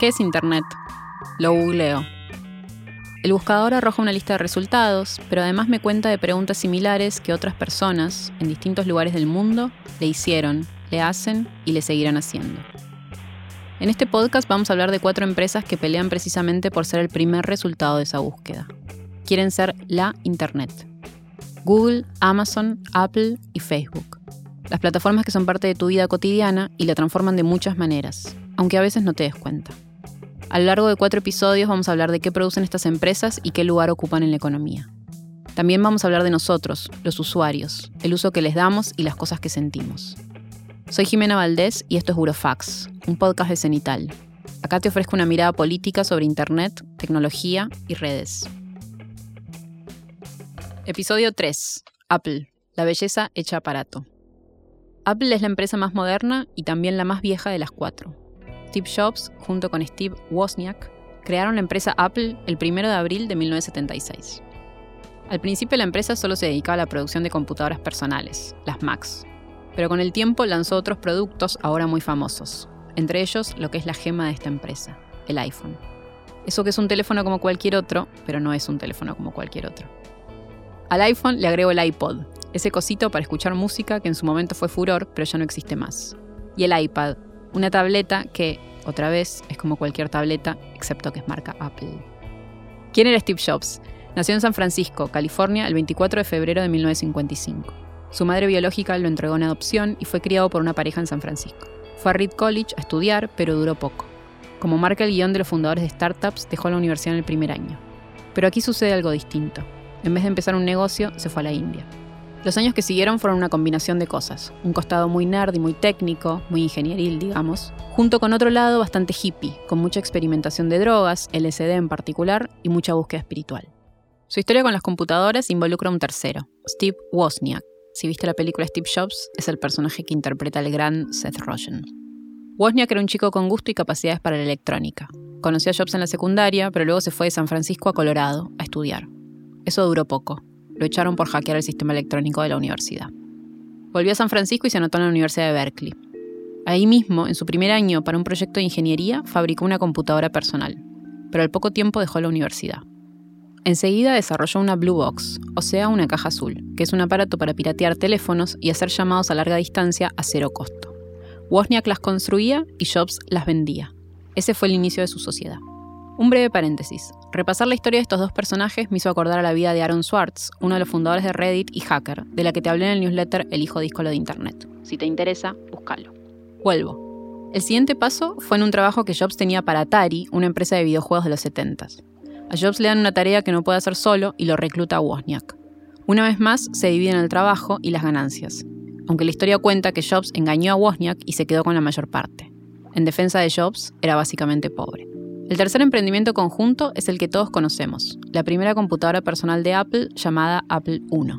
¿Qué es Internet? Lo googleo. El buscador arroja una lista de resultados, pero además me cuenta de preguntas similares que otras personas, en distintos lugares del mundo, le hicieron, le hacen y le seguirán haciendo. En este podcast vamos a hablar de cuatro empresas que pelean precisamente por ser el primer resultado de esa búsqueda. Quieren ser la Internet. Google, Amazon, Apple y Facebook. Las plataformas que son parte de tu vida cotidiana y la transforman de muchas maneras, aunque a veces no te des cuenta. A lo largo de cuatro episodios vamos a hablar de qué producen estas empresas y qué lugar ocupan en la economía. También vamos a hablar de nosotros, los usuarios, el uso que les damos y las cosas que sentimos. Soy Jimena Valdés y esto es Burofax, un podcast de Cenital. Acá te ofrezco una mirada política sobre Internet, tecnología y redes. Episodio 3. Apple. La belleza hecha aparato. Apple es la empresa más moderna y también la más vieja de las cuatro. Steve Jobs, junto con Steve Wozniak, crearon la empresa Apple el 1 de abril de 1976. Al principio la empresa solo se dedicaba a la producción de computadoras personales, las Macs, pero con el tiempo lanzó otros productos ahora muy famosos, entre ellos lo que es la gema de esta empresa, el iPhone. Eso que es un teléfono como cualquier otro, pero no es un teléfono como cualquier otro. Al iPhone le agrego el iPod, ese cosito para escuchar música que en su momento fue furor, pero ya no existe más. Y el iPad, una tableta que, otra vez, es como cualquier tableta, excepto que es marca Apple. ¿Quién era Steve Jobs? Nació en San Francisco, California, el 24 de febrero de 1955. Su madre biológica lo entregó en adopción y fue criado por una pareja en San Francisco. Fue a Reed College a estudiar, pero duró poco. Como marca el guion de los fundadores de startups, dejó la universidad en el primer año. Pero aquí sucede algo distinto. En vez de empezar un negocio, se fue a la India. Los años que siguieron fueron una combinación de cosas, un costado muy nerd y muy técnico, muy ingenieril, digamos, junto con otro lado bastante hippie, con mucha experimentación de drogas, LSD en particular, y mucha búsqueda espiritual. Su historia con las computadoras involucra a un tercero, Steve Wozniak. Si viste la película Steve Jobs, es el personaje que interpreta el gran Seth Rogen. Wozniak era un chico con gusto y capacidades para la electrónica. Conoció a Jobs en la secundaria, pero luego se fue de San Francisco a Colorado a estudiar. Eso duró poco, lo echaron por hackear el sistema electrónico de la universidad. Volvió a San Francisco y se anotó en la Universidad de Berkeley. Ahí mismo, en su primer año para un proyecto de ingeniería, fabricó una computadora personal, pero al poco tiempo dejó la universidad. Enseguida desarrolló una Blue Box, o sea, una caja azul, que es un aparato para piratear teléfonos y hacer llamados a larga distancia a cero costo. Wozniak las construía y Jobs las vendía. Ese fue el inicio de su sociedad. Un breve paréntesis. Repasar la historia de estos dos personajes me hizo acordar a la vida de Aaron Swartz, uno de los fundadores de Reddit y hacker, de la que te hablé en el newsletter El hijo díscolo de Internet. Si te interesa, búscalo. Vuelvo. El siguiente paso fue en un trabajo que Jobs tenía para Atari, una empresa de videojuegos de los 70s. A Jobs le dan una tarea que no puede hacer solo y lo recluta a Wozniak. Una vez más, se dividen el trabajo y las ganancias, aunque la historia cuenta que Jobs engañó a Wozniak y se quedó con la mayor parte. En defensa de Jobs, era básicamente pobre. El tercer emprendimiento conjunto es el que todos conocemos, la primera computadora personal de Apple llamada Apple I.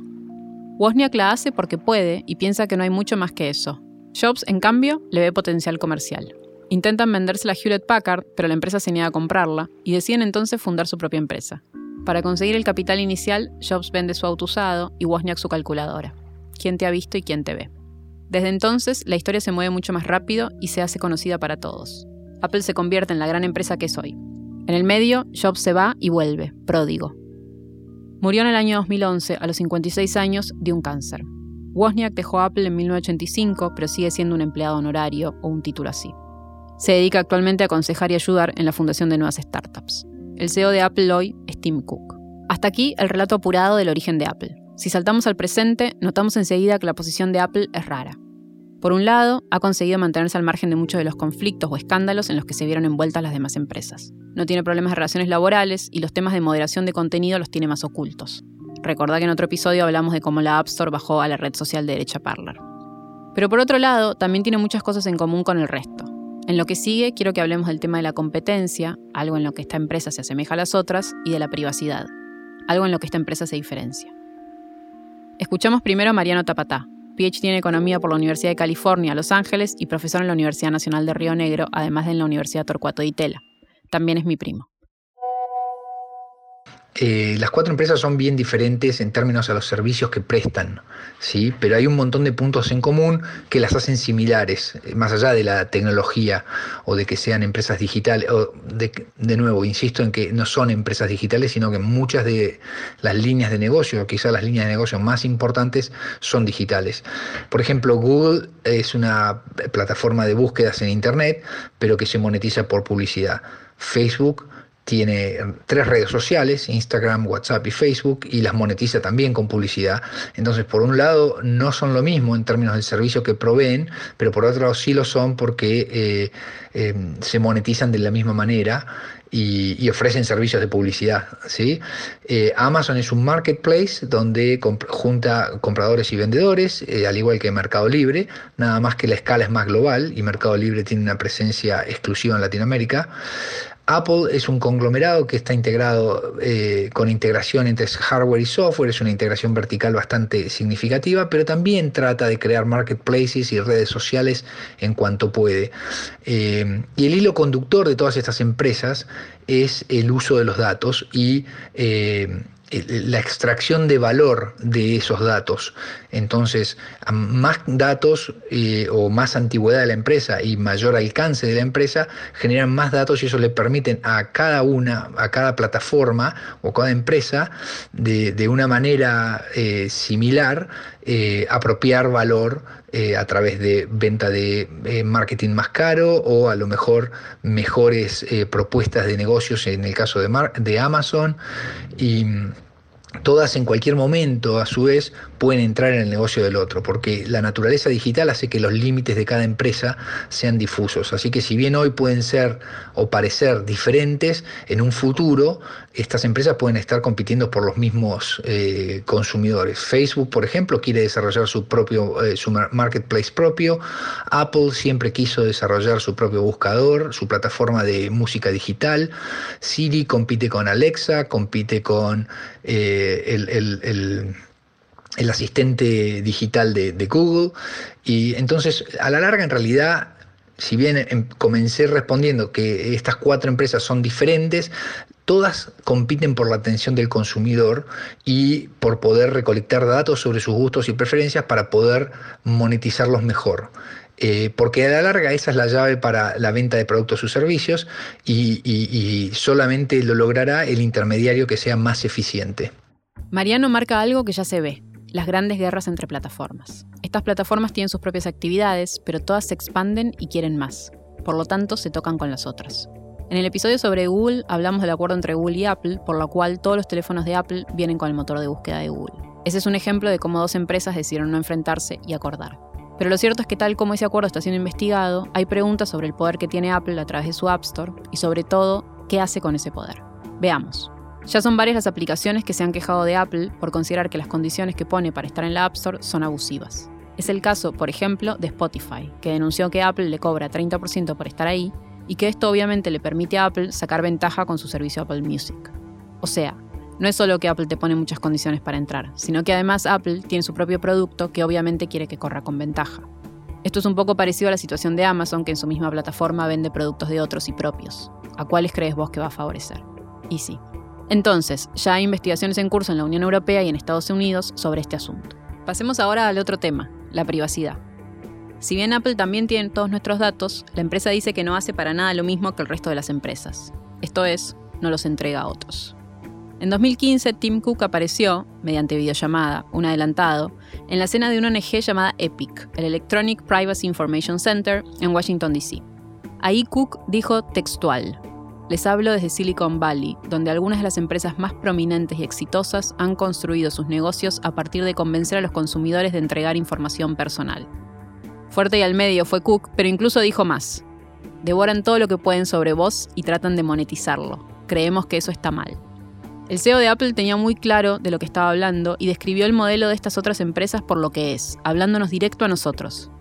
Wozniak la hace porque puede y piensa que no hay mucho más que eso. Jobs, en cambio, le ve potencial comercial. Intentan vendérsela a Hewlett Packard, pero la empresa se niega a comprarla y deciden entonces fundar su propia empresa. Para conseguir el capital inicial, Jobs vende su auto usado y Wozniak su calculadora. ¿Quién te ha visto y quién te ve? Desde entonces, la historia se mueve mucho más rápido y se hace conocida para todos. Apple se convierte en la gran empresa que es hoy. En el medio, Jobs se va y vuelve, pródigo. Murió en el año 2011, a los 56 años, de un cáncer. Wozniak dejó Apple en 1985, pero sigue siendo un empleado honorario o un título así. Se dedica actualmente a aconsejar y ayudar en la fundación de nuevas startups. El CEO de Apple hoy es Tim Cook. Hasta aquí el relato apurado del origen de Apple. Si saltamos al presente, notamos enseguida que la posición de Apple es rara. Por un lado, ha conseguido mantenerse al margen de muchos de los conflictos o escándalos en los que se vieron envueltas las demás empresas. No tiene problemas de relaciones laborales y los temas de moderación de contenido los tiene más ocultos. Recordá que en otro episodio hablamos de cómo la App Store bajó a la red social de derecha Parler. Pero por otro lado, también tiene muchas cosas en común con el resto. En lo que sigue, quiero que hablemos del tema de la competencia, algo en lo que esta empresa se asemeja a las otras, y de la privacidad, algo en lo que esta empresa se diferencia. Escuchamos primero a Mariano Tapatá, PhD en Economía por la Universidad de California, Los Ángeles y profesor en la Universidad Nacional de Río Negro, además de en la Universidad Torcuato de Itela. También es mi primo. Eh, las cuatro empresas son bien diferentes en términos a los servicios que prestan, ¿sí? pero hay un montón de puntos en común que las hacen similares, eh, más allá de la tecnología o de que sean empresas digitales. O de, de nuevo, insisto en que no son empresas digitales, sino que muchas de las líneas de negocio, quizás las líneas de negocio más importantes, son digitales. Por ejemplo, Google es una plataforma de búsquedas en Internet, pero que se monetiza por publicidad. Facebook tiene tres redes sociales, Instagram, WhatsApp y Facebook, y las monetiza también con publicidad. Entonces, por un lado, no son lo mismo en términos del servicio que proveen, pero por otro lado sí lo son porque eh, eh, se monetizan de la misma manera. Y, ofrecen servicios de publicidad. ¿sí? Eh, Amazon es un marketplace donde junta compradores y vendedores, al igual que Mercado Libre, nada más que la escala es más global y Mercado Libre tiene una presencia exclusiva en Latinoamérica. Apple es un conglomerado que está integrado eh, con integración entre hardware y software, es una integración vertical bastante significativa, pero también trata de crear marketplaces y redes sociales en cuanto puede. Eh, y el hilo conductor de todas estas empresas es el uso de los datos y eh, la extracción de valor de esos datos. Entonces, más datos eh, o más antigüedad de la empresa y mayor alcance de la empresa generan más datos y eso le permiten a cada una, a cada plataforma o cada empresa de, una manera eh, similar eh, apropiar valor a través de venta de marketing más caro o a lo mejor mejores propuestas de negocios en el caso de, de Amazon y todas en cualquier momento, a su vez, pueden entrar en el negocio del otro, porque la naturaleza digital hace que los límites de cada empresa sean difusos. Así que si bien hoy pueden ser o parecer diferentes, en un futuro estas empresas pueden estar compitiendo por los mismos eh, consumidores. Facebook, por ejemplo, quiere desarrollar su propio eh, su marketplace propio. Apple siempre quiso desarrollar su propio buscador, su plataforma de música digital. Siri compite con Alexa, compite con eh, el, asistente digital de, de Google. Y entonces, a la larga, en realidad, si bien em, comencé respondiendo que estas cuatro empresas son diferentes, todas compiten por la atención del consumidor y por poder recolectar datos sobre sus gustos y preferencias para poder monetizarlos mejor. Eh, porque a la larga esa es la llave para la venta de productos o servicios y solamente lo logrará el intermediario que sea más eficiente. Mariano marca algo que ya se ve, las grandes guerras entre plataformas. Estas plataformas tienen sus propias actividades, pero todas se expanden y quieren más. Por lo tanto, se tocan con las otras. En el episodio sobre Google hablamos del acuerdo entre Google y Apple, por lo cual todos los teléfonos de Apple vienen con el motor de búsqueda de Google. Ese es un ejemplo de cómo dos empresas decidieron no enfrentarse y acordar. Pero lo cierto es que tal como ese acuerdo está siendo investigado, hay preguntas sobre el poder que tiene Apple a través de su App Store y sobre todo, qué hace con ese poder. Veamos. Ya son varias las aplicaciones que se han quejado de Apple por considerar que las condiciones que pone para estar en la App Store son abusivas. Es el caso, por ejemplo, de Spotify, que denunció que Apple le cobra 30% por estar ahí y que esto obviamente le permite a Apple sacar ventaja con su servicio Apple Music. O sea, no es solo que Apple te pone muchas condiciones para entrar, sino que además Apple tiene su propio producto que obviamente quiere que corra con ventaja. Esto es un poco parecido a la situación de Amazon, que en su misma plataforma vende productos de otros y propios. ¿A cuáles crees vos que va a favorecer? Y sí, entonces, ya hay investigaciones en curso en la Unión Europea y en Estados Unidos sobre este asunto. Pasemos ahora al otro tema, la privacidad. Si bien Apple también tiene todos nuestros datos, la empresa dice que no hace para nada lo mismo que el resto de las empresas. Esto es, no los entrega a otros. En 2015, Tim Cook apareció, mediante videollamada, un adelantado, en la escena de una ONG llamada EPIC, el Electronic Privacy Information Center, en Washington, D.C. Ahí Cook dijo textual, les hablo desde Silicon Valley, donde algunas de las empresas más prominentes y exitosas han construido sus negocios a partir de convencer a los consumidores de entregar información personal. Fuerte y al medio fue Cook, pero incluso dijo más. Devoran todo lo que pueden sobre vos y tratan de monetizarlo. Creemos que eso está mal. El CEO de Apple tenía muy claro de lo que estaba hablando y describió el modelo de estas otras empresas por lo que es, hablándonos directo a nosotros.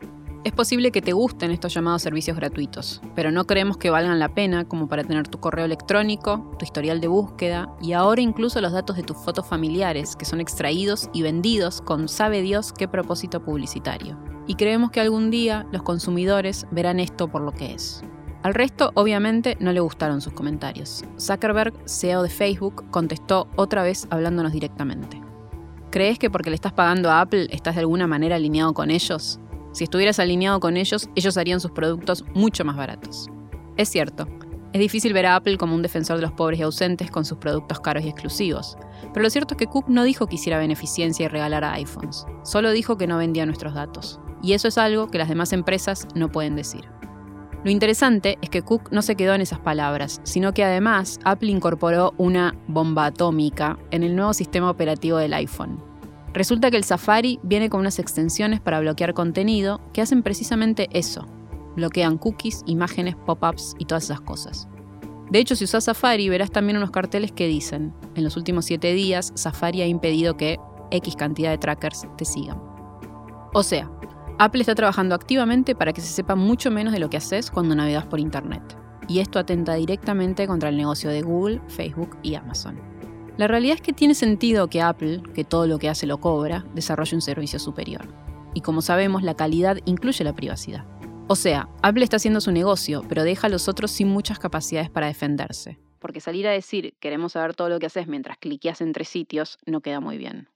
Es posible que te gusten estos llamados servicios gratuitos, pero no creemos que valgan la pena como para tener tu correo electrónico, tu historial de búsqueda y ahora incluso los datos de tus fotos familiares que son extraídos y vendidos con sabe Dios qué propósito publicitario. Y creemos que algún día los consumidores verán esto por lo que es. Al resto, obviamente, no le gustaron sus comentarios. Zuckerberg, CEO de Facebook, contestó otra vez hablándonos directamente. ¿Crees que porque le estás pagando a Apple estás de alguna manera alineado con ellos? Si estuvieras alineado con ellos, ellos harían sus productos mucho más baratos. Es cierto, es difícil ver a Apple como un defensor de los pobres y ausentes con sus productos caros y exclusivos, pero lo cierto es que Cook no dijo que hiciera beneficencia y regalara iPhones, solo dijo que no vendía nuestros datos. Y eso es algo que las demás empresas no pueden decir. Lo interesante es que Cook no se quedó en esas palabras, sino que además Apple incorporó una bomba atómica en el nuevo sistema operativo del iPhone. Resulta que el Safari viene con unas extensiones para bloquear contenido que hacen precisamente eso. Bloquean cookies, imágenes, pop-ups y todas esas cosas. De hecho, si usas Safari verás también unos carteles que dicen, en los últimos 7 días Safari ha impedido que X cantidad de trackers te sigan. O sea, Apple está trabajando activamente para que se sepa mucho menos de lo que haces cuando navegas por Internet. Y esto atenta directamente contra el negocio de Google, Facebook y Amazon. La realidad es que tiene sentido que Apple, que todo lo que hace lo cobra, desarrolle un servicio superior. Y como sabemos, la calidad incluye la privacidad. O sea, Apple está haciendo su negocio, pero deja a los otros sin muchas capacidades para defenderse. Porque salir a decir queremos saber todo lo que haces mientras cliqueas entre sitios no queda muy bien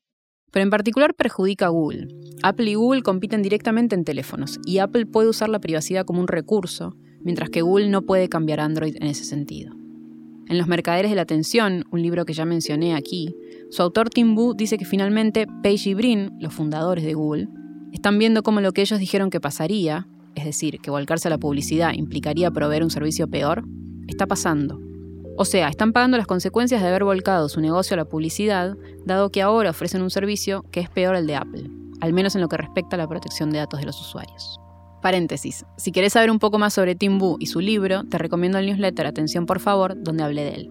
pero en particular perjudica a Google. Apple y Google compiten directamente en teléfonos y Apple puede usar la privacidad como un recurso, mientras que Google no puede cambiar Android en ese sentido. En Los Mercaderes de la Atención, un libro que ya mencioné aquí, su autor Tim Wu dice que finalmente Page y Brin, los fundadores de Google, están viendo cómo lo que ellos dijeron que pasaría, es decir, que volcarse a la publicidad implicaría proveer un servicio peor, está pasando o sea, están pagando las consecuencias de haber volcado su negocio a la publicidad, dado que ahora ofrecen un servicio que es peor el de Apple, al menos en lo que respecta a la protección de datos de los usuarios. Paréntesis, si querés saber un poco más sobre Tim Wu y su libro, te recomiendo el newsletter Atención por favor, donde hablé de él.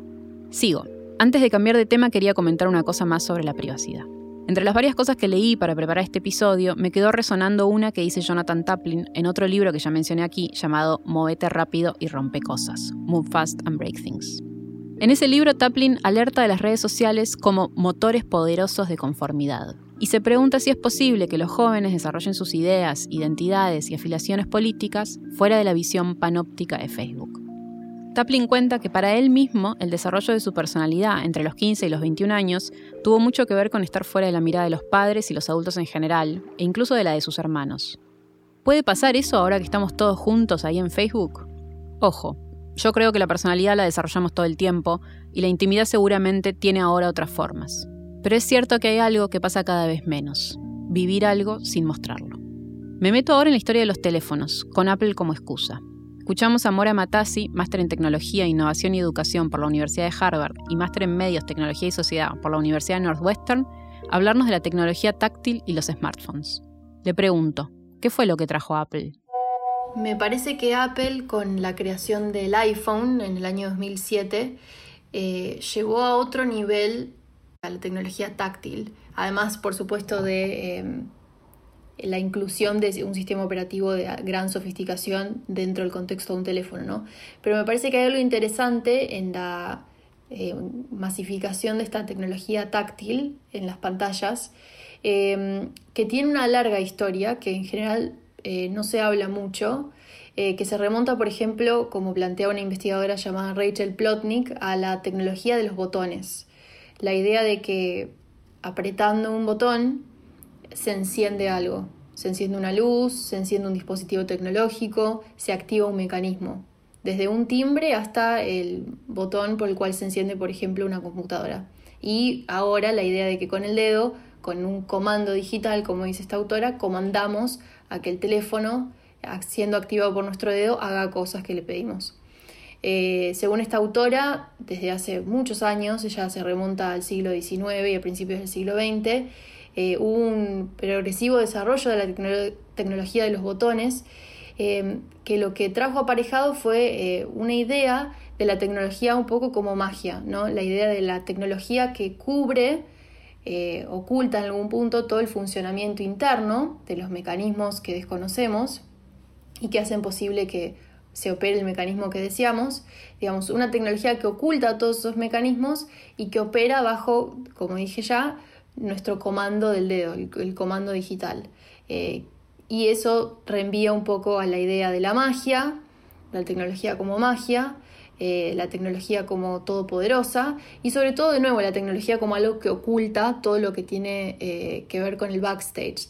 Sigo. Antes de cambiar de tema quería comentar una cosa más sobre la privacidad. Entre las varias cosas que leí para preparar este episodio, me quedó resonando una que dice Jonathan Taplin en otro libro que ya mencioné aquí, llamado Movete rápido y rompe cosas, Move Fast and Break Things. En ese libro, Taplin alerta de las redes sociales como motores poderosos de conformidad y se pregunta si es posible que los jóvenes desarrollen sus ideas, identidades y afiliaciones políticas fuera de la visión panóptica de Facebook. Taplin cuenta que para él mismo el desarrollo de su personalidad entre los 15 y los 21 años tuvo mucho que ver con estar fuera de la mirada de los padres y los adultos en general, e incluso de la de sus hermanos. ¿Puede pasar eso ahora que estamos todos juntos ahí en Facebook? Ojo, yo creo que la personalidad la desarrollamos todo el tiempo y la intimidad seguramente tiene ahora otras formas. Pero es cierto que hay algo que pasa cada vez menos, vivir algo sin mostrarlo. Me meto ahora en la historia de los teléfonos, con Apple como excusa. Escuchamos a Mora Matassi, máster en Tecnología, Innovación y Educación por la Universidad de Harvard y máster en Medios, Tecnología y Sociedad por la Universidad de Northwestern, hablarnos de la tecnología táctil y los smartphones. Le pregunto, ¿qué fue lo que trajo Apple? Me parece que Apple con la creación del iPhone en el año 2007 eh, llevó a otro nivel a la tecnología táctil. Además, por supuesto, de em, la inclusión de un sistema operativo de gran sofisticación dentro del contexto de un teléfono, ¿no? Pero me parece que hay algo interesante en la eh, masificación de esta tecnología táctil en las pantallas, em, que tiene una larga historia que en general eh, no se habla mucho, eh, que se remonta, por ejemplo, como plantea una investigadora llamada Rachel Plotnick, a la tecnología de los botones. La idea de que apretando un botón se enciende algo, se enciende una luz, se enciende un dispositivo tecnológico, se activa un mecanismo, desde un timbre hasta el botón por el cual se enciende, por ejemplo, una computadora. Y ahora la idea de que con el dedo, con un comando digital, como dice esta autora, comandamos a que el teléfono, siendo activado por nuestro dedo, haga cosas que le pedimos. Eh, según esta autora, desde hace muchos años, ella se remonta al siglo XIX y a principios del siglo XX, eh, hubo un progresivo desarrollo de la tecnología de los botones, eh, que lo que trajo aparejado fue una idea de la tecnología un poco como magia, ¿no? la idea de la tecnología que cubre eh, oculta en algún punto todo el funcionamiento interno de los mecanismos que desconocemos y que hacen posible que se opere el mecanismo que deseamos, digamos, una tecnología que oculta todos esos mecanismos y que opera bajo, como dije ya, nuestro comando del dedo, el, comando digital. Eh, y eso reenvía un poco a la idea de la magia, la tecnología como magia, eh, la tecnología como todopoderosa y sobre todo de nuevo la tecnología como algo que oculta todo lo que tiene eh, que ver con el backstage.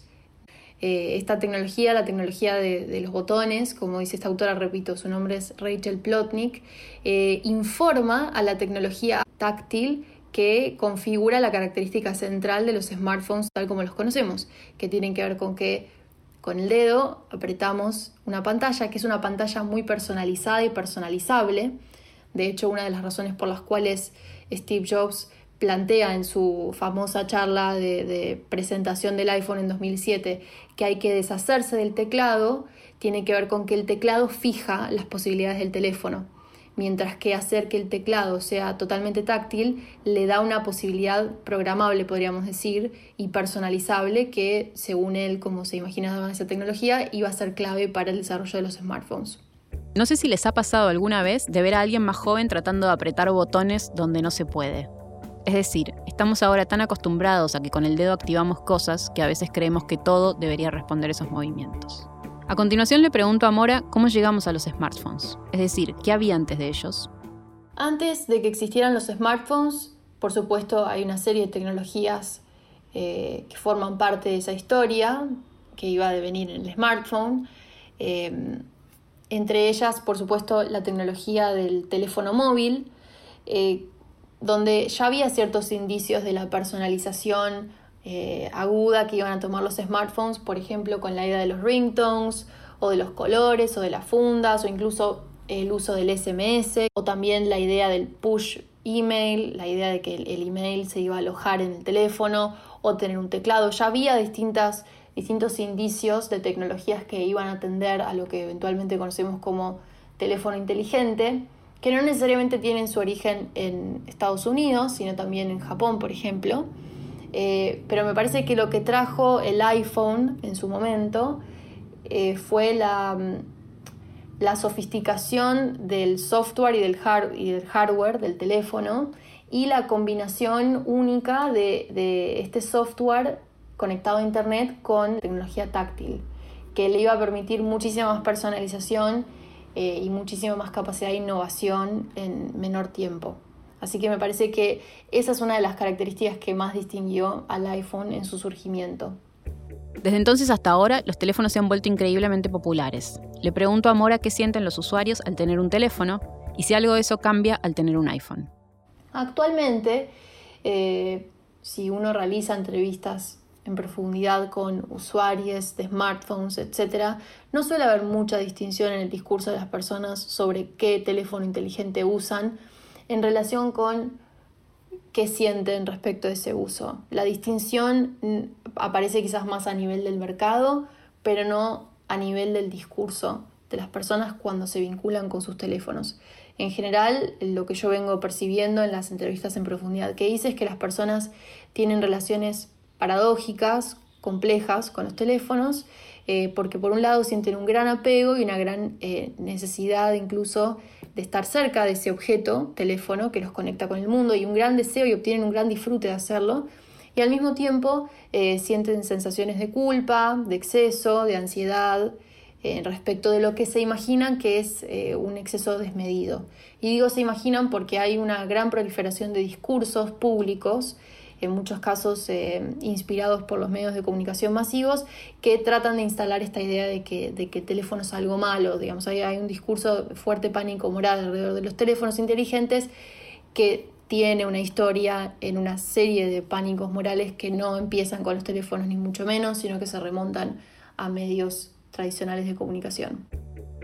Eh, esta tecnología, la tecnología de, los botones, como dice esta autora, repito, su nombre es Rachel Plotnick, informa a la tecnología táctil que configura la característica central de los smartphones tal como los conocemos, que tienen que ver con que con el dedo apretamos una pantalla, que es una pantalla muy personalizada y personalizable. De hecho, una de las razones por las cuales Steve Jobs plantea en su famosa charla de, presentación del iPhone en 2007 que hay que deshacerse del teclado, tiene que ver con que el teclado fija las posibilidades del teléfono mientras que hacer que el teclado sea totalmente táctil le da una posibilidad programable, podríamos decir, y personalizable que, según él, como se imaginaba esa tecnología, iba a ser clave para el desarrollo de los smartphones. No sé si les ha pasado alguna vez de ver a alguien más joven tratando de apretar botones donde no se puede. Es decir, estamos ahora tan acostumbrados a que con el dedo activamos cosas que a veces creemos que todo debería responder esos movimientos. A continuación le pregunto a Mora cómo llegamos a los smartphones, es decir, ¿qué había antes de ellos? Antes de que existieran los smartphones, por supuesto hay una serie de tecnologías eh, que forman parte de esa historia, que iba a devenir en el smartphone. Eh, entre ellas, por supuesto, la tecnología del teléfono móvil, eh, donde ya había ciertos indicios de la personalización eh, aguda que iban a tomar los smartphones, por ejemplo, con la idea de los ringtones o de los colores o de las fundas o incluso el uso del SMS o también la idea del push email, la idea de que el, email se iba a alojar en el teléfono o tener un teclado. Ya había distintas, distintos indicios de tecnologías que iban a atender a lo que eventualmente conocemos como teléfono inteligente, que no necesariamente tienen su origen en Estados Unidos, sino también en Japón, por ejemplo. Eh, pero me parece que lo que trajo el iPhone en su momento eh, fue la, mm, la, sofisticación del software y del, y del, hardware del teléfono y la combinación única de, este software conectado a Internet con tecnología táctil, que le iba a permitir muchísima más personalización eh, y muchísima más capacidad de innovación en menor tiempo. Así que me parece que esa es una de las características que más distinguió al iPhone en su surgimiento. Desde entonces hasta ahora, los teléfonos se han vuelto increíblemente populares. Le pregunto a Mora qué sienten los usuarios al tener un teléfono y si algo de eso cambia al tener un iPhone. Actualmente, eh, si uno realiza entrevistas en profundidad con usuarios de smartphones, etc., no suele haber mucha distinción en el discurso de las personas sobre qué teléfono inteligente usan en relación con qué sienten respecto a ese uso. La distinción mm, aparece quizás más a nivel del mercado, pero no a nivel del discurso de las personas cuando se vinculan con sus teléfonos. En general, lo que yo vengo percibiendo en las entrevistas en profundidad que hice es que las personas tienen relaciones paradójicas, complejas con los teléfonos, eh, porque por un lado sienten un gran apego y una gran eh, necesidad incluso de estar cerca de ese objeto, teléfono, que los conecta con el mundo y un gran deseo y obtienen un gran disfrute de hacerlo. Y al mismo tiempo eh, sienten sensaciones de culpa, de exceso, de ansiedad, respecto de lo que se imaginan que es un exceso desmedido. Y digo se imaginan porque hay una gran proliferación de discursos públicos en muchos casos eh, inspirados por los medios de comunicación masivos, que tratan de instalar esta idea de que, de que el teléfono es algo malo. Digamos, hay, hay un discurso fuerte pánico moral alrededor de los teléfonos inteligentes que tiene una historia en una serie de pánicos morales que no empiezan con los teléfonos ni mucho menos, sino que se remontan a medios tradicionales de comunicación.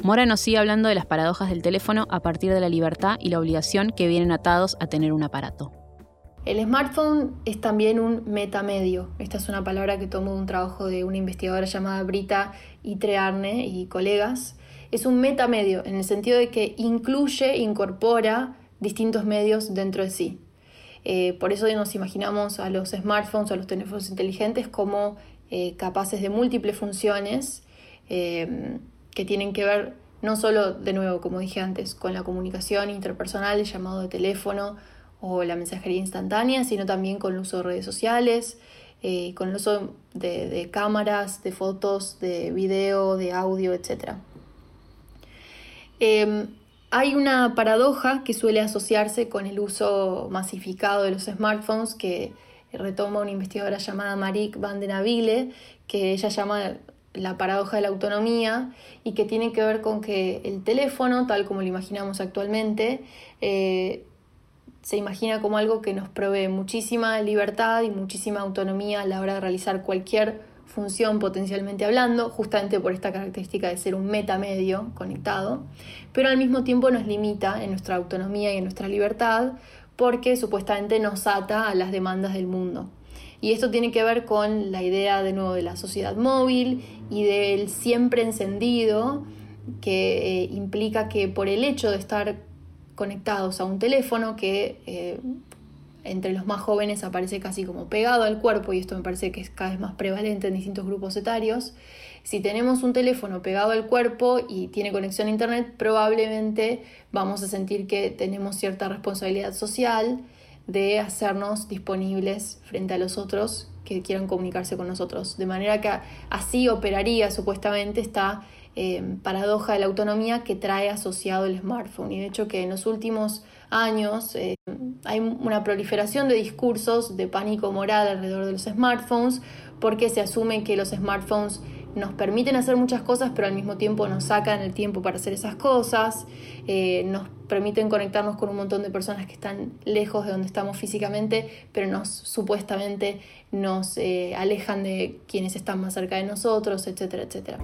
Mora nos sigue hablando de las paradojas del teléfono a partir de la libertad y la obligación que vienen atados a tener un aparato. El smartphone es también un metamedio. Esta es una palabra que tomo de un trabajo de una investigadora llamada Brita Itrearne y colegas. Es un metamedio en el sentido de que incluye, incorpora distintos medios dentro de sí. Eh, por eso nos imaginamos a los smartphones a los teléfonos inteligentes como eh, capaces de múltiples funciones eh, que tienen que ver no solo, de nuevo, como dije antes, con la comunicación interpersonal, el llamado de teléfono, o la mensajería instantánea, sino también con el uso de redes sociales, eh, con el uso de, cámaras, de fotos, de video, de audio, etc. Em, hay una paradoja que suele asociarse con el uso masificado de los smartphones que retoma una investigadora llamada Marik van den Avile, que ella llama la paradoja de la autonomía y que tiene que ver con que el teléfono, tal como lo imaginamos actualmente, eh, se imagina como algo que nos provee muchísima libertad y muchísima autonomía a la hora de realizar cualquier función potencialmente hablando, justamente por esta característica de ser un metamedio conectado, pero al mismo tiempo nos limita en nuestra autonomía y en nuestra libertad porque supuestamente nos ata a las demandas del mundo. Y esto tiene que ver con la idea de nuevo de la sociedad móvil y del siempre encendido, que eh, implica que por el hecho de estar conectados a un teléfono que eh, entre los más jóvenes aparece casi como pegado al cuerpo y esto me parece que es cada vez más prevalente en distintos grupos etarios. Si tenemos un teléfono pegado al cuerpo y tiene conexión a internet, probablemente vamos a sentir que tenemos cierta responsabilidad social de hacernos disponibles frente a los otros que quieran comunicarse con nosotros. De manera que así operaría supuestamente esta eh, paradoja de la autonomía que trae asociado el smartphone. Y de hecho que en los últimos años eh, hay una proliferación de discursos de pánico moral alrededor de los smartphones porque se asume que los smartphones nos permiten hacer muchas cosas, pero al mismo tiempo nos sacan el tiempo para hacer esas cosas, eh, nos permiten conectarnos con un montón de personas que están lejos de donde estamos físicamente, pero nos supuestamente nos eh, alejan de quienes están más cerca de nosotros, etcétera, etcétera.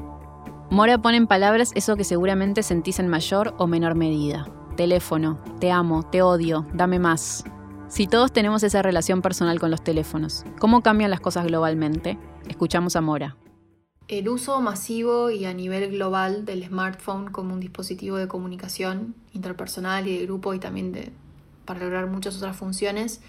Mora pone en palabras eso que seguramente sentís en mayor o menor medida. Teléfono, te amo, te odio, dame más. Si todos tenemos esa relación personal con los teléfonos, ¿cómo cambian las cosas globalmente? Escuchamos a Mora. El uso masivo y a nivel global del smartphone como un dispositivo de comunicación interpersonal y de grupo y también de, para lograr muchas otras funciones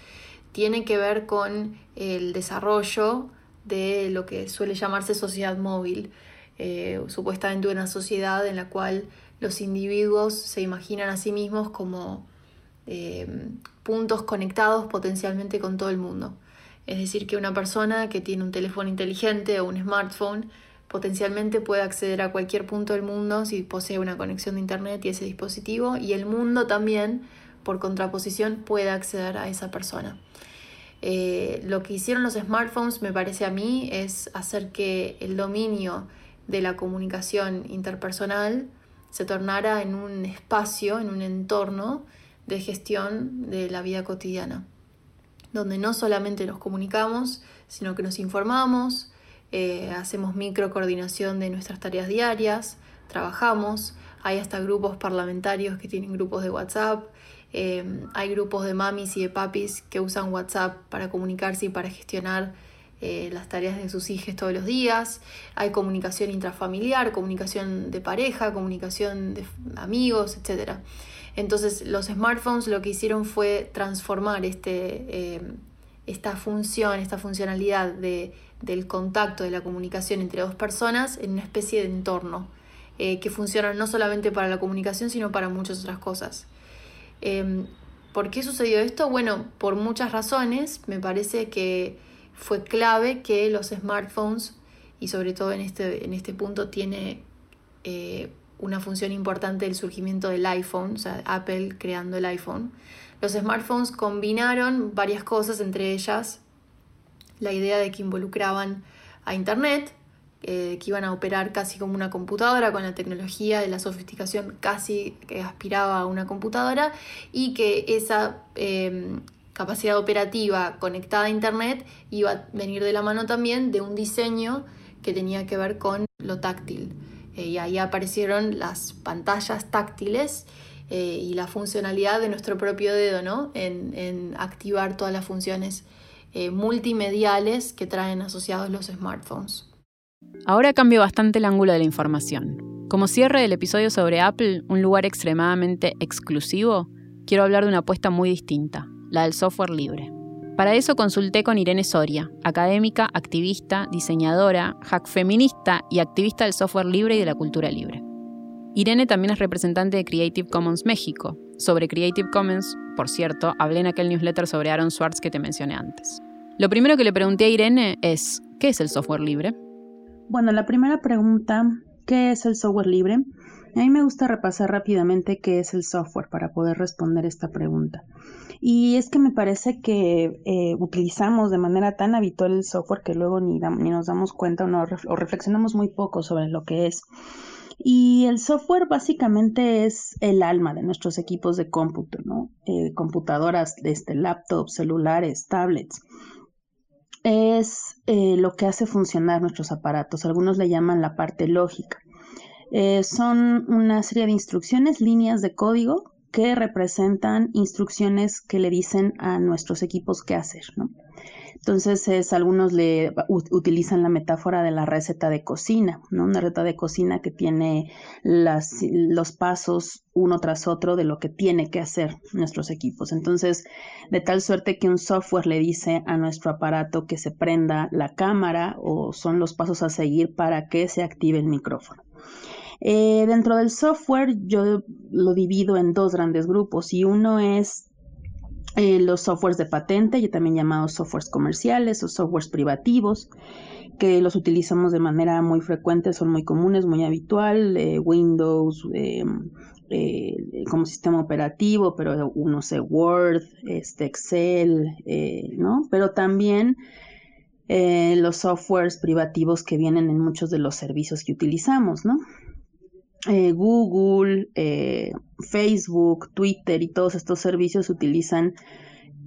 tiene que ver con el desarrollo de lo que suele llamarse sociedad móvil, eh, supuestamente una sociedad en la cual los individuos se imaginan a sí mismos como eh, puntos conectados potencialmente con todo el mundo. Es decir, que una persona que tiene un teléfono inteligente o un smartphone potencialmente puede acceder a cualquier punto del mundo si posee una conexión de Internet y ese dispositivo, y el mundo también, por contraposición, puede acceder a esa persona. Eh, lo que hicieron los smartphones, me parece a mí, es hacer que el dominio de la comunicación interpersonal se tornara en un espacio, en un entorno de gestión de la vida cotidiana, donde no solamente nos comunicamos, sino que nos informamos, eh, hacemos micro coordinación de nuestras tareas diarias, trabajamos, hay hasta grupos parlamentarios que tienen grupos de WhatsApp, eh, hay grupos de mamis y de papis que usan WhatsApp para comunicarse y para gestionar eh, las tareas de sus hijos todos los días, hay comunicación intrafamiliar, comunicación de pareja, comunicación de amigos, etc. Entonces los smartphones lo que hicieron fue transformar este, esta función, esta funcionalidad de del contacto, de la comunicación entre dos personas en una especie de entorno eh, que funciona no solamente para la comunicación, sino para muchas otras cosas. Em, ¿Por qué sucedió esto? Bueno, por muchas razones. Me parece que fue clave que los smartphones, y sobre todo en este, en este punto tiene eh, una función importante el surgimiento del iPhone, o sea, Apple creando el iPhone. Los smartphones combinaron varias cosas, entre ellas la idea de que involucraban a Internet, eh, que iban a operar casi como una computadora con la tecnología de la sofisticación casi que aspiraba a una computadora y que esa em, capacidad operativa conectada a Internet iba a venir de la mano también de un diseño que tenía que ver con lo táctil. Eh, y ahí aparecieron las pantallas táctiles eh, y la funcionalidad de nuestro propio dedo, ¿no? En, activar todas las funciones eh, multimediales que traen asociados los smartphones. Ahora cambio bastante el ángulo de la información. Como cierre del episodio sobre Apple, un lugar extremadamente exclusivo, quiero hablar de una apuesta muy distinta, la del software libre. Para eso consulté con Irene Soria, académica, activista, diseñadora, hack feminista y activista del software libre y de la cultura libre. Irene también es representante de Creative Commons México. Sobre Creative Commons, por cierto, hablé en aquel newsletter sobre Aaron Swartz que te mencioné antes. Lo primero que le pregunté a Irene es, ¿qué es el software libre? Bueno, la primera pregunta, ¿qué es el software libre? A mí me gusta repasar rápidamente qué es el software para poder responder esta pregunta. Y es que me parece que eh, utilizamos de manera tan habitual el software que luego ni, ni nos damos cuenta o, no, o reflexionamos muy poco sobre lo que es. Y el software básicamente es el alma de nuestros equipos de cómputo, ¿no? Eh, computadoras, este, laptops, celulares, tablets. Es eh, lo que hace funcionar nuestros aparatos. Algunos le llaman la parte lógica. Son una serie de instrucciones, líneas de código que representan instrucciones que le dicen a nuestros equipos qué hacer, ¿no? Entonces, algunos le utilizan la metáfora de la receta de cocina, ¿no? Una receta de cocina que tiene los pasos uno tras otro de lo que tiene que hacer nuestros equipos. Entonces, de tal suerte que un software le dice a nuestro aparato que se prenda la cámara o son los pasos a seguir para que se active el micrófono. Eh, dentro del software yo lo divido en dos grandes grupos y uno es eh, los softwares de patente, y también llamados softwares comerciales o softwares privativos, que los utilizamos de manera muy frecuente, son muy comunes, muy habitual, eh, Windows eh, como sistema operativo, pero uno sé Word, este, Excel, ¿no? Pero también los softwares privativos que vienen en muchos de los servicios que utilizamos, ¿no? Eh, Google, eh, Facebook, Twitter y todos estos servicios utilizan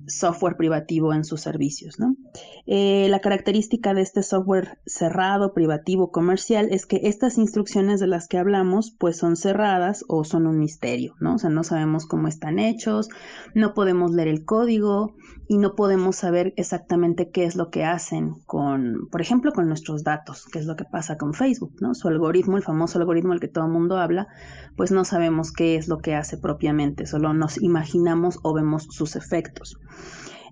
software privativo en sus servicios. ¿no? Eh, la característica de este software cerrado, privativo, comercial es que estas instrucciones de las que hablamos pues son cerradas o son un misterio, ¿no? O sea, no sabemos cómo están hechos, no podemos leer el código y no podemos saber exactamente qué es lo que hacen con, por ejemplo, con nuestros datos, qué es lo que pasa con Facebook, ¿no? Su algoritmo, el famoso algoritmo del que todo el mundo habla, pues no sabemos qué es lo que hace propiamente, solo nos imaginamos o vemos sus efectos.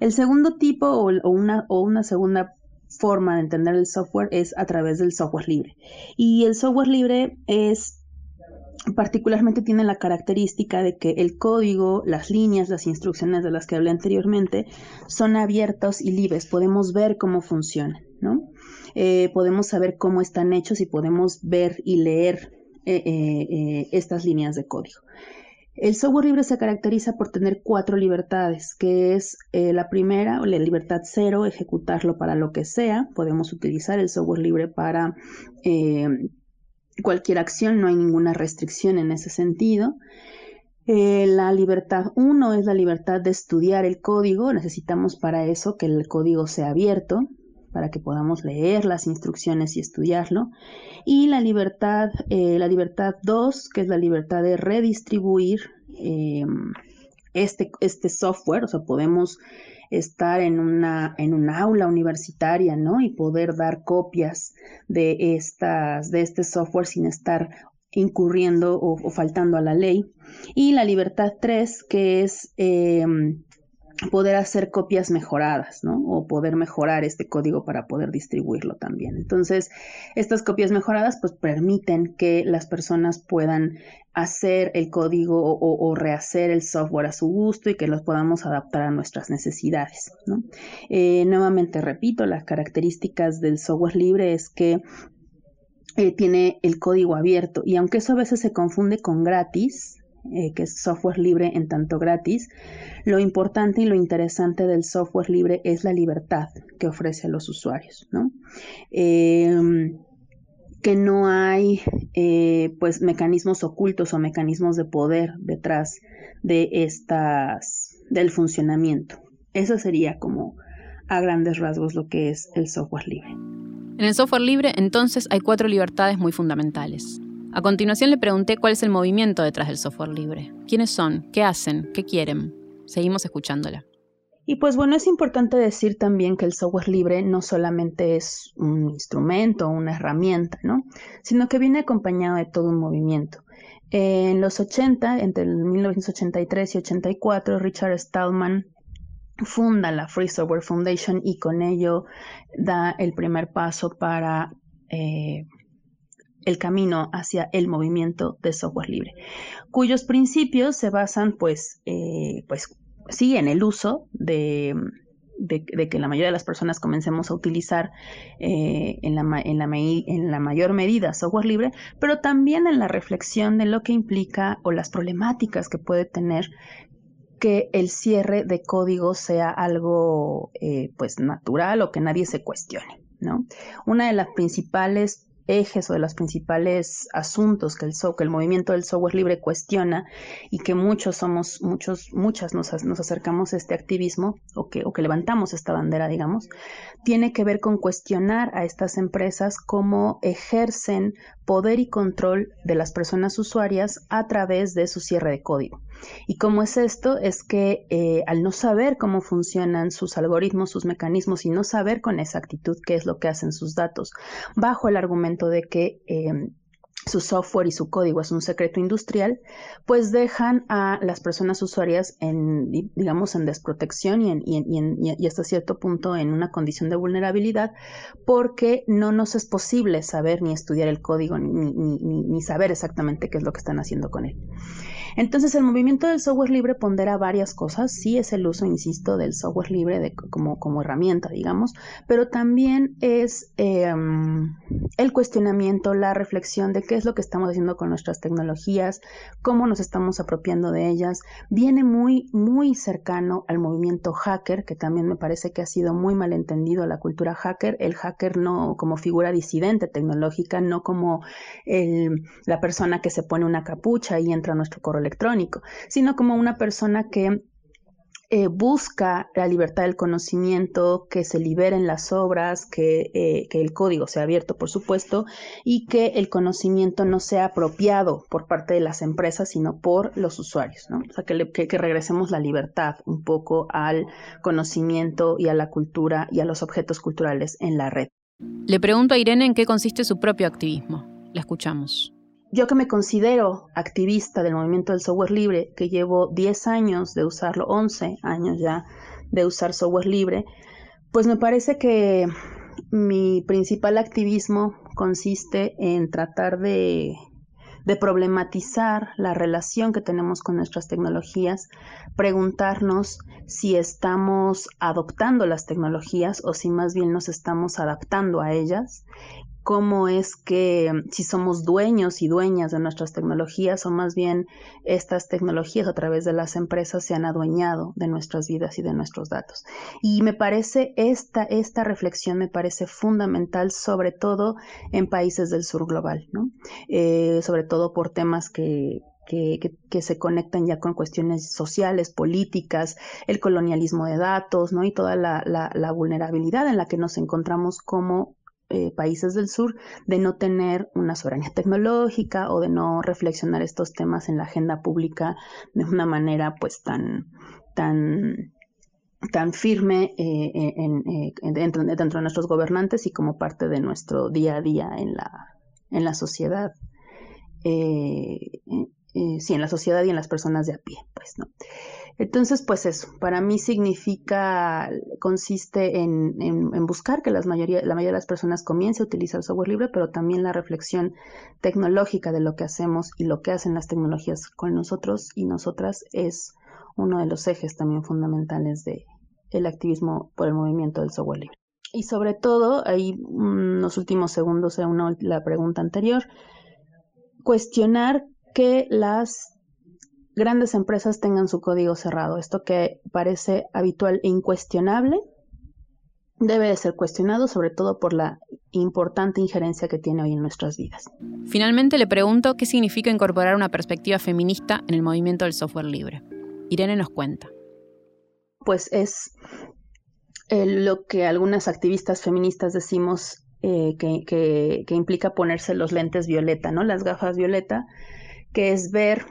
El segundo tipo o, una, o una segunda forma de entender el software es a través del software libre. Y el software libre es particularmente tiene la característica de que el código, las líneas, las instrucciones de las que hablé anteriormente son abiertos y libres. Podemos ver cómo funcionan, ¿no? Eh, podemos saber cómo están hechos y podemos ver y leer eh, eh, estas líneas de código. El software libre se caracteriza por tener cuatro libertades, que es la primera, la libertad cero, ejecutarlo para lo que sea. Podemos utilizar el software libre para cualquier acción, no hay ninguna restricción en ese sentido. Eh, la libertad uno es la libertad de estudiar el código. Necesitamos para eso que el código sea abierto para que podamos leer las instrucciones y estudiarlo. Y la libertad, eh, la libertad 2, que es la libertad de redistribuir em, este, este software, o sea, podemos estar en una, en una aula universitaria, ¿no? Y poder dar copias de, estas, de este software sin estar incurriendo o, faltando a la ley. Y la libertad 3, que es em, poder hacer copias mejoradas, ¿no? O poder mejorar este código para poder distribuirlo también. Entonces, estas copias mejoradas pues permiten que las personas puedan hacer el código o, rehacer el software a su gusto y que los podamos adaptar a nuestras necesidades, ¿no? Eh, nuevamente repito, las características del software libre es que eh, tiene el código abierto y aunque eso a veces se confunde con gratis, eh, que es software libre en tanto gratis, lo importante y lo interesante del software libre es la libertad que ofrece a los usuarios, ¿no? Em, que no hay eh, pues mecanismos ocultos o mecanismos de poder detrás de estas del funcionamiento. Eso sería como a grandes rasgos lo que es el software libre. En el software libre entonces hay cuatro libertades muy fundamentales. A continuación le pregunté cuál es el movimiento detrás del software libre. ¿Quiénes son? ¿Qué hacen? ¿Qué quieren? Seguimos escuchándola. Y pues bueno, es importante decir también que el software libre no solamente es un instrumento una herramienta, ¿no? Sino que viene acompañado de todo un movimiento. En los 80, entre el 1983 y 84, Richard Stallman funda la Free Software Foundation y con ello da el primer paso para eh, el camino hacia el movimiento de software libre, cuyos principios se basan pues, eh, pues sí en el uso de, que la mayoría de las personas comencemos a utilizar eh, en, la, en, la, en la mayor medida software libre, pero también en la reflexión de lo que implica o las problemáticas que puede tener que el cierre de código sea algo eh, pues natural o que nadie se cuestione. ¿no? Una de las principales ejes o de los principales asuntos que el, que el movimiento del software libre cuestiona y que muchos somos, muchos, muchas nos, acercamos a este activismo o que, o que levantamos esta bandera, digamos, tiene que ver con cuestionar a estas empresas cómo ejercen poder y control de las personas usuarias a través de su cierre de código. ¿Y cómo es esto? Es que eh, al no saber cómo funcionan sus algoritmos, sus mecanismos y no saber con exactitud qué es lo que hacen sus datos, bajo el argumento de que em, su software y su código es un secreto industrial, pues dejan a las personas usuarias en, digamos, en desprotección y, hasta cierto punto en una condición de vulnerabilidad, porque no nos es posible saber ni estudiar el código ni saber exactamente qué es lo que están haciendo con él. Entonces, el movimiento del software libre pondera varias cosas. Sí es el uso, insisto, del software libre como, herramienta, digamos, pero también es em, el cuestionamiento, la reflexión de qué es lo que estamos haciendo con nuestras tecnologías, cómo nos estamos apropiando de ellas. Viene muy, muy cercano al movimiento hacker, que también me parece que ha sido muy malentendido la cultura hacker. El hacker no como figura disidente tecnológica, no como la persona que se pone una capucha y entra a nuestro correo electrónico, sino como una persona que eh, busca la libertad del conocimiento, que se liberen las obras, que, eh, que, el código sea abierto, por supuesto, y que el conocimiento no sea apropiado por parte de las empresas, sino por los usuarios, ¿no? O sea, que, que, regresemos la libertad un poco al conocimiento y a la cultura y a los objetos culturales en la red. Le pregunto a Irene en qué consiste su propio activismo. La escuchamos. Yo que me considero activista del movimiento del software libre, que llevo 10 años de usarlo, 11 años ya de usar software libre, pues me parece que mi principal activismo consiste en tratar de, de problematizar la relación que tenemos con nuestras tecnologías, preguntarnos si estamos adoptando las tecnologías o si más bien nos estamos adaptando a ellas cómo es que mm, si somos dueños y dueñas de nuestras tecnologías o más bien estas tecnologías a través de las empresas se han adueñado de nuestras vidas y de nuestros datos. Y me parece esta, esta reflexión me parece fundamental, sobre todo en países del sur global, ¿no? Eh, sobre todo por temas que, que, se conectan ya con cuestiones sociales, políticas, el colonialismo de datos, ¿no? Y toda la, la vulnerabilidad en la que nos encontramos como eh, países del sur de no tener una soberanía tecnológica o de no reflexionar estos temas en la agenda pública de una manera pues tan, tan, tan firme eh, eh, dentro, de nuestros gobernantes y como parte de nuestro día a día en la, en la sociedad. sí, en la sociedad y en las personas de a pie, pues, ¿no? Entonces, pues eso, para mí significa, consiste en, buscar que las mayoría, la mayoría de las personas comience a utilizar software libre, pero también la reflexión tecnológica de lo que hacemos y lo que hacen las tecnologías con nosotros y nosotras es uno de los ejes también fundamentales de el activismo por el movimiento del software libre. Y sobre todo, ahí unos últimos segundos a uno la pregunta anterior, cuestionar que las grandes empresas tengan su código cerrado. Esto que parece habitual e incuestionable debe de ser cuestionado, sobre todo por la importante injerencia que tiene hoy en nuestras vidas. Finalmente le pregunto qué significa incorporar una perspectiva feminista en el movimiento del software libre. Irene nos cuenta. Pues es eh, lo que algunas activistas feministas decimos eh, que, que, implica ponerse los lentes violeta, ¿no? Las gafas violeta, que es ver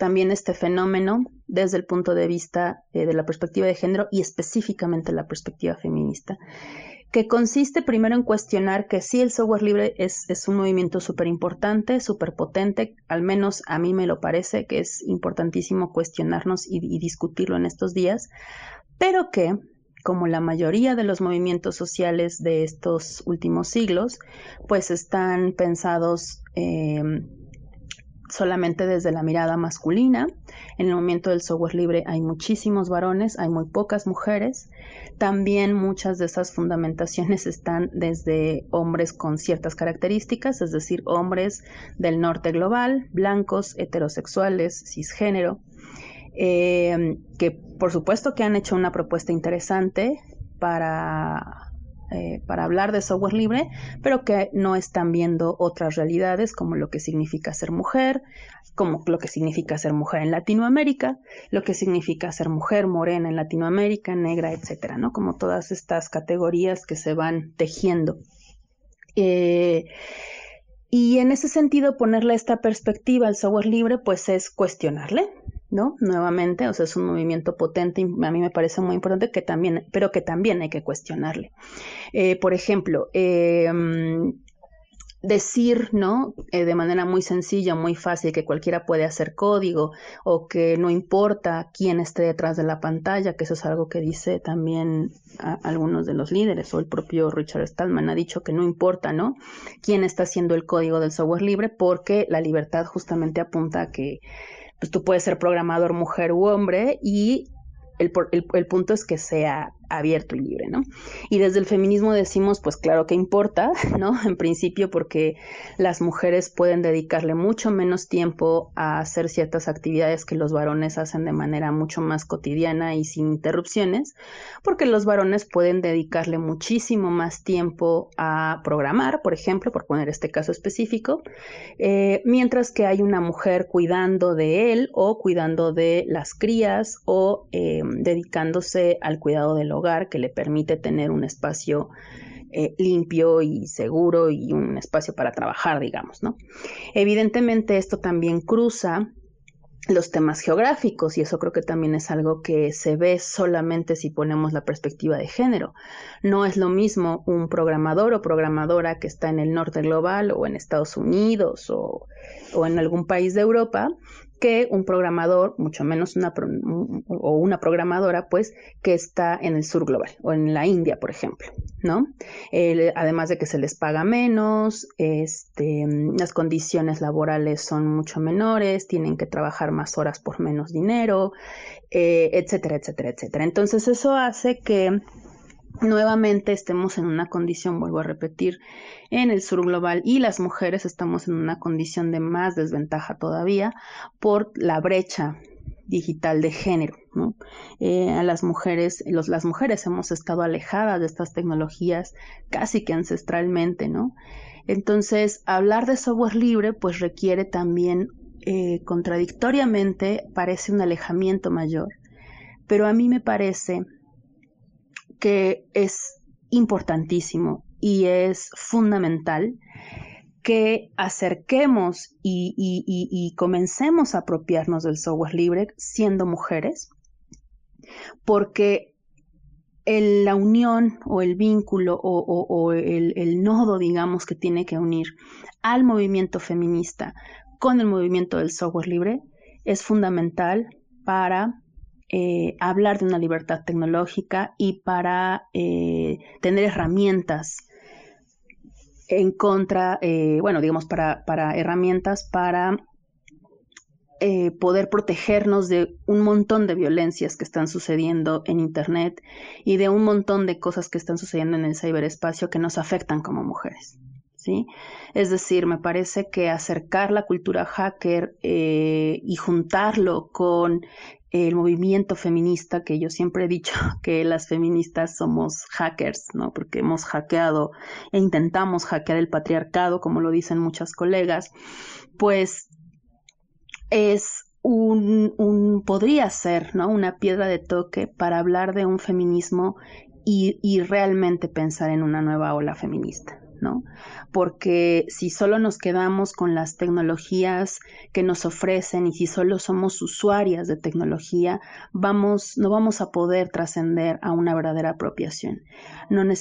también este fenómeno desde el punto de vista eh, de la perspectiva de género y específicamente la perspectiva feminista, que consiste primero en cuestionar que sí el software libre es, un movimiento súper importante, súper potente, al menos a mí me lo parece que es importantísimo cuestionarnos y, y discutirlo en estos días, pero que como la mayoría de los movimientos sociales de estos últimos siglos, pues están pensados eh, solamente desde la mirada masculina. En el movimiento del software libre hay muchísimos varones, hay muy pocas mujeres. También muchas de esas fundamentaciones están desde hombres con ciertas características, es decir, hombres del norte global, blancos, heterosexuales, cisgénero, eh, que por supuesto que han hecho una propuesta interesante para eh, para hablar de software libre, pero que no están viendo otras realidades como lo que significa ser mujer, como lo que significa ser mujer en Latinoamérica, lo que significa ser mujer morena en Latinoamérica, negra, etcétera, ¿no? Como todas estas categorías que se van tejiendo. Eh, y en ese sentido, ponerle esta perspectiva al software libre, pues es cuestionarle, ¿no? Nuevamente, o sea, es un movimiento potente y a mí me parece muy importante que también, pero que también hay que cuestionarle. Eh, por ejemplo, em, decir, ¿no? Eh, de manera muy sencilla, muy fácil, que cualquiera puede hacer código o que no importa quién esté detrás de la pantalla, que eso es algo que dice también algunos de los líderes o el propio Richard Stallman ha dicho que no importa, ¿no? Quién está haciendo el código del software libre porque la libertad justamente apunta a que pues tú puedes ser programador mujer u hombre y el, el, punto es que sea abierto y libre, ¿no? Y desde el feminismo decimos, pues claro que importa, ¿no? En principio porque las mujeres pueden dedicarle mucho menos tiempo a hacer ciertas actividades que los varones hacen de manera mucho más cotidiana y sin interrupciones, porque los varones pueden dedicarle muchísimo más tiempo a programar, por ejemplo, por poner este caso específico, eh, mientras que hay una mujer cuidando de él o cuidando de las crías o eh, dedicándose al cuidado del hogar que le permite tener un espacio eh, limpio y seguro y un espacio para trabajar, digamos, ¿no? Evidentemente esto también cruza los temas geográficos y eso creo que también es algo que se ve solamente si ponemos la perspectiva de género. No es lo mismo un programador o programadora que está en el norte global o en Estados Unidos o, o en algún país de Europa que un programador, mucho menos una o una programadora, pues, que está en el sur global o en la India, por ejemplo, ¿no? además de que se les paga menos, este, las condiciones laborales son mucho menores, tienen que trabajar más horas por menos dinero, eh, etcétera, etcétera, etcétera. Entonces eso hace que nuevamente estemos en una condición, vuelvo a repetir, en el sur global y las mujeres estamos en una condición de más desventaja todavía por la brecha digital de género. Eh, a las mujeres, las mujeres hemos estado alejadas de estas tecnologías casi que ancestralmente, ¿no? Entonces, hablar de software libre pues requiere también, eh, contradictoriamente, parece un alejamiento mayor, pero a mí me parece que es importantísimo y es fundamental que acerquemos y, comencemos a apropiarnos del software libre siendo mujeres, porque la unión o el vínculo o, el, el, nodo, digamos, que tiene que unir al movimiento feminista con el movimiento del software libre es fundamental para eh, hablar de una libertad tecnológica y para eh, tener herramientas en contra, eh, bueno, digamos, para, para herramientas para poder protegernos de un montón de violencias que están sucediendo en Internet y de un montón de cosas que están sucediendo en el ciberespacio que nos afectan como mujeres. ¿Sí? Es decir, me parece que acercar la cultura hacker y juntarlo con el movimiento feminista, que yo siempre he dicho que las feministas somos hackers, ¿no? Porque hemos hackeado e intentamos hackear el patriarcado, como lo dicen muchas colegas, pues es un, podría ser, ¿no? Una piedra de toque para hablar de un feminismo y realmente pensar en una nueva ola feminista. Porque si solo nos quedamos con las tecnologías que nos ofrecen y si solo somos usuarias de tecnología, vamos, no vamos a poder trascender a una verdadera apropiación. No no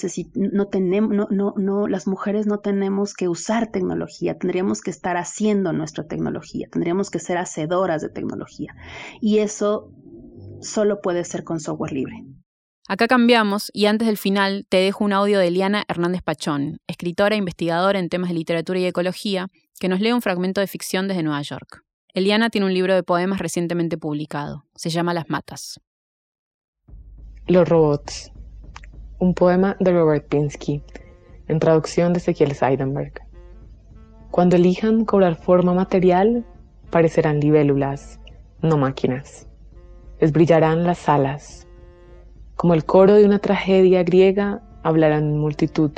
no, no, no, las mujeres no tenemos que usar tecnología, tendríamos que estar haciendo nuestra tecnología, tendríamos que ser hacedoras de tecnología. Y eso solo puede ser con software libre. Acá cambiamos y antes del final te dejo un audio de Eliana Hernández Pachón, escritora e investigadora en temas de literatura y ecología, que nos lee un fragmento de ficción desde Nueva York. Eliana tiene un libro de poemas recientemente publicado. Se llama Las Matas. Los robots. Un poema de Robert Pinsky, en traducción de Ezequiel Seidenberg. Cuando elijan cobrar forma material, parecerán libélulas, no máquinas. Les brillarán las alas, como el coro de una tragedia griega, hablarán en multitud,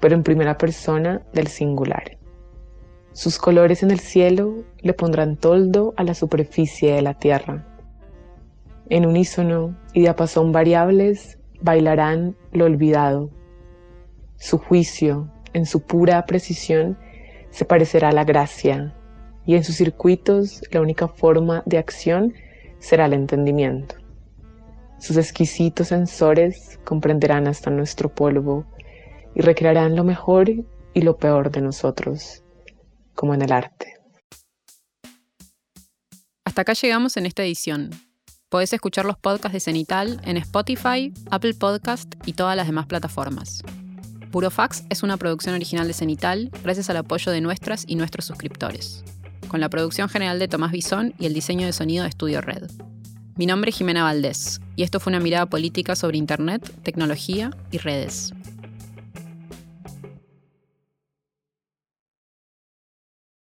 pero en primera persona del singular. Sus colores en el cielo le pondrán toldo a la superficie de la tierra. En unísono y diapasón variables bailarán lo olvidado. Su juicio, en su pura precisión, se parecerá a la gracia, y en sus circuitos la única forma de acción será el entendimiento. Sus exquisitos sensores comprenderán hasta nuestro polvo y recrearán lo mejor y lo peor de nosotros, como en el arte. Hasta acá llegamos en esta edición. Podés escuchar los podcasts de Cenital en Spotify, Apple Podcast y todas las demás plataformas. Purofax es una producción original de Cenital gracias al apoyo de nuestras y nuestros suscriptores, con la producción general de Tomás Bisón y el diseño de sonido de Estudio Red. Mi nombre es Jimena Valdés y esto fue una mirada política sobre Internet, tecnología y redes.